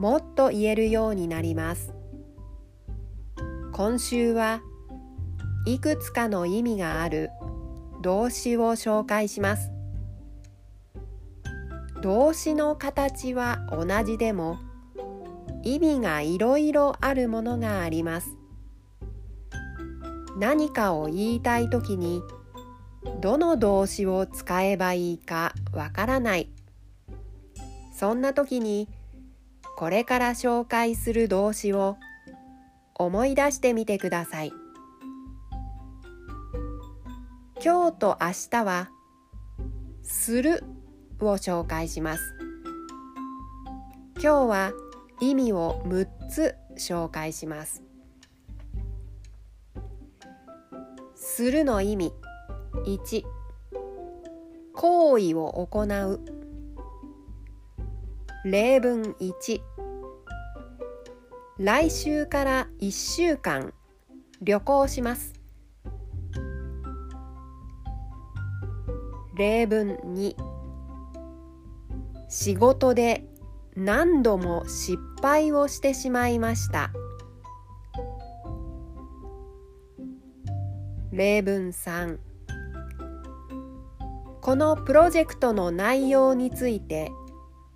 もっと言えるようになります。今週はいくつかの意味がある。動詞を紹介します。動詞の形は同じでも意味がいろいろあるものがあります。何かを言いたいときにどの動詞を使えばいいかわからない。そんな時にこれから紹介する動詞を思い出してみてください。今日と明日は「する」を紹介します。今日は意味を6つ紹介します。するの意味。1行為を行う。例文1来週から1週間旅行します。例文2仕事で何度も失敗をしてしまいました。例文3このプロジェクトの内容について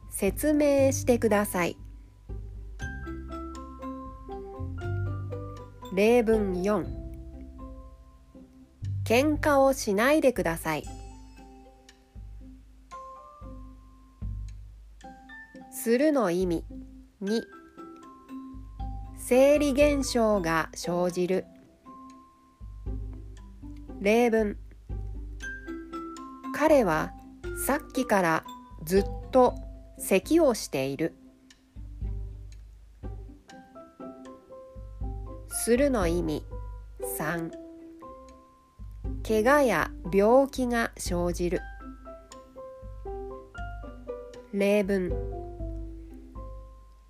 説明してください。例文4喧嘩をしないでください。するの意味。2生理現象が生じる。例文。彼はさっきからずっと咳をしている。するの意味。3怪我や病気が生じる。例文。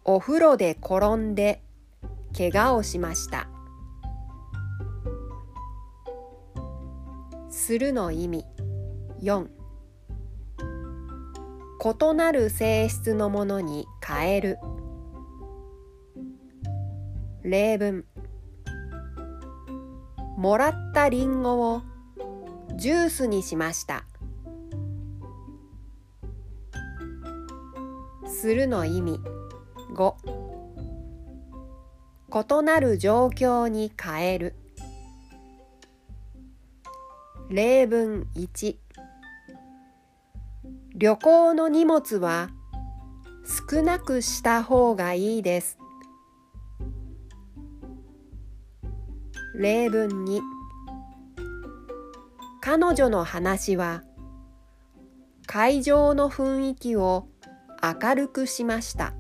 お風呂で転んで怪我をしました。するの意味。4異なる性質のものに変える。例文。もらったりんごをジュースにしました。するの意味。5異なる状況に変える。例文1旅行の荷物は少なくした方がいいです。例文2彼女の話は会場の雰囲気を明るくしました。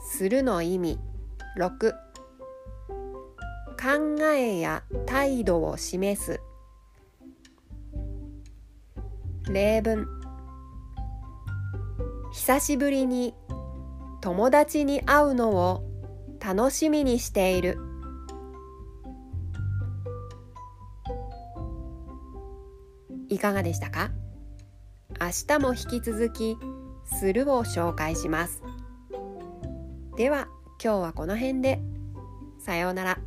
するの意味6考えや態度を示す。例文。久しぶりに友達に会うのを楽しみにしている。いかがでしたか？明日も引き続き「する」を紹介します。では今日はこの辺で。さようなら。